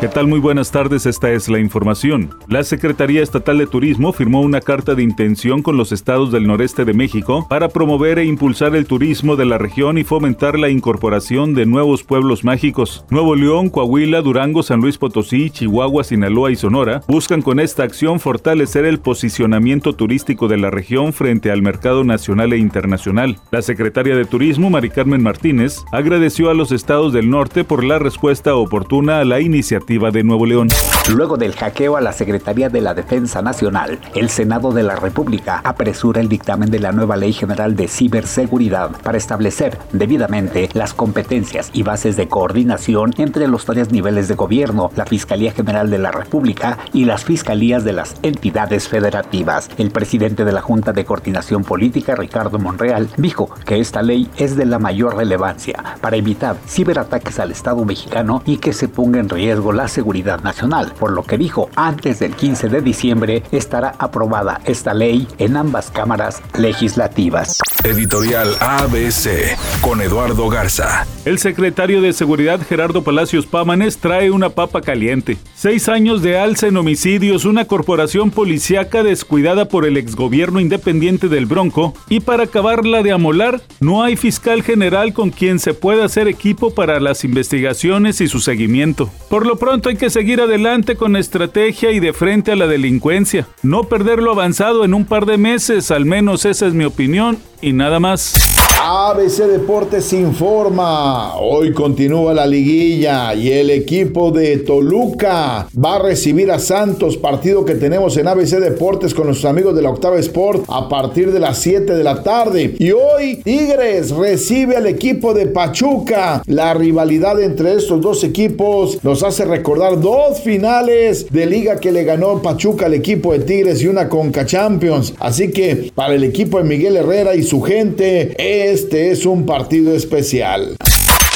¿Qué tal? Muy buenas tardes, esta es la información. La Secretaría Estatal de Turismo firmó una carta de intención con los estados del noreste de México para promover e impulsar el turismo de la región y fomentar la incorporación de nuevos pueblos mágicos. Nuevo León, Coahuila, Durango, San Luis Potosí, Chihuahua, Sinaloa y Sonora buscan con esta acción fortalecer el posicionamiento turístico de la región frente al mercado nacional e internacional. La secretaria de Turismo, Mari Carmen Martínez, agradeció a los estados del norte por la respuesta oportuna a la iniciativa de Nuevo León. Luego del hackeo a la Secretaría de la Defensa Nacional, el Senado de la República apresura el dictamen de la nueva Ley General de Ciberseguridad para establecer debidamente las competencias y bases de coordinación entre los tres niveles de gobierno, la Fiscalía General de la República y las fiscalías de las entidades federativas. El presidente de la Junta de Coordinación Política, Ricardo Monreal, dijo que esta ley es de la mayor relevancia para evitar ciberataques al Estado mexicano y que se ponga en riesgo seguridad nacional, por lo que dijo antes del 15 de diciembre estará aprobada esta ley en ambas cámaras legislativas. Editorial ABC con Eduardo Garza. El secretario de Seguridad Gerardo Palacios Pámanes trae una papa caliente. Seis años de alza en homicidios, una corporación policíaca descuidada por el exgobierno independiente del Bronco y para acabarla de amolar, no hay fiscal general con quien se pueda hacer equipo para las investigaciones y su seguimiento. Por lo pronto hay que seguir adelante con estrategia y de frente a la delincuencia. No perder lo avanzado en un par de meses, al menos esa es mi opinión nada más. ABC Deportes informa. Hoy continúa la liguilla y el equipo de Toluca va a recibir a Santos, partido que tenemos en ABC Deportes con nuestros amigos de la Octava Sport a partir de las 7 de la tarde. Y hoy Tigres recibe al equipo de Pachuca. La rivalidad entre estos dos equipos nos hace recordar dos finales de liga que le ganó Pachuca al equipo de Tigres y una Conca Champions. Así que para el equipo de Miguel Herrera y su gente, este es un partido especial.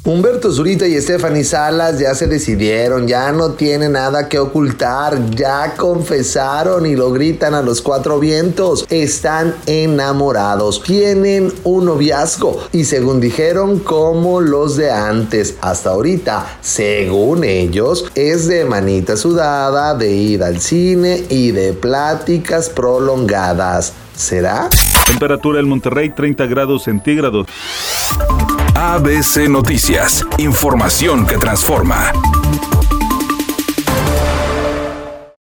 Humberto Zurita y Stephanie Salas ya se decidieron, ya no tienen nada que ocultar, ya confesaron y lo gritan a los cuatro vientos. Están enamorados, tienen un noviazgo y según dijeron como los de antes. Hasta ahorita, según ellos, es de manita sudada, de ir al cine y de pláticas prolongadas. ¿Será? Temperatura en Monterrey 30 grados centígrados. ABC Noticias, información que transforma.